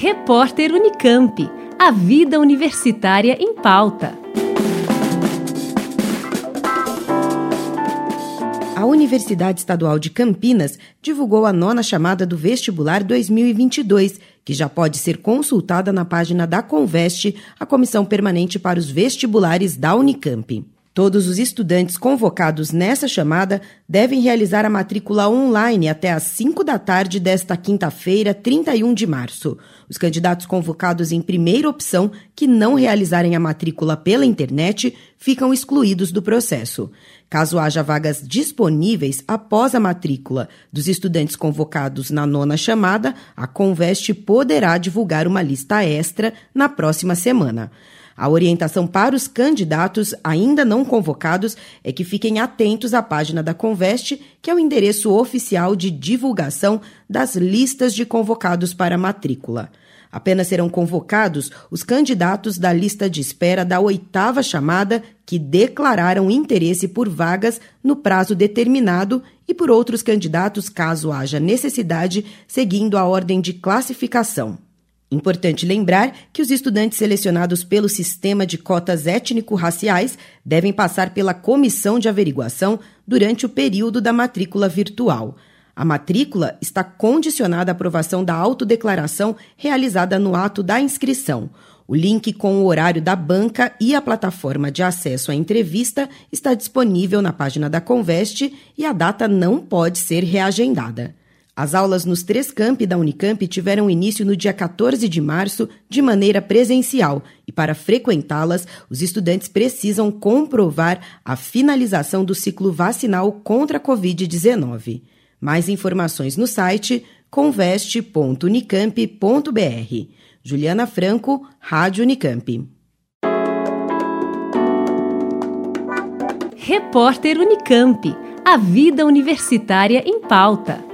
Repórter Unicamp. A vida universitária em pauta. A Universidade Estadual de Campinas divulgou a nona chamada do vestibular 2022, que já pode ser consultada na página da Conveste, a comissão permanente para os vestibulares da Unicamp. Todos os estudantes convocados nessa chamada devem realizar a matrícula online até às 5 da tarde desta quinta-feira, 31 de março. Os candidatos convocados em primeira opção, que não realizarem a matrícula pela internet, ficam excluídos do processo. Caso haja vagas disponíveis após a matrícula dos estudantes convocados na nona chamada, a Conveste poderá divulgar uma lista extra na próxima semana. A orientação para os candidatos ainda não convocados é que fiquem atentos à página da Conveste, que é o endereço oficial de divulgação das listas de convocados para matrícula. Apenas serão convocados os candidatos da lista de espera da oitava chamada que declararam interesse por vagas no prazo determinado e por outros candidatos, caso haja necessidade, seguindo a ordem de classificação. Importante lembrar que os estudantes selecionados pelo sistema de cotas étnico-raciais devem passar pela comissão de averiguação durante o período da matrícula virtual. A matrícula está condicionada à aprovação da autodeclaração realizada no ato da inscrição. O link com o horário da banca e a plataforma de acesso à entrevista está disponível na página da Conveste e a data não pode ser reagendada. As aulas nos três campi da Unicamp tiveram início no dia 14 de março de maneira presencial e, para frequentá-las, os estudantes precisam comprovar a finalização do ciclo vacinal contra a Covid-19. Mais informações no site conveste.unicamp.br. Juliana Franco, Rádio Unicamp. Repórter Unicamp. A vida universitária em pauta.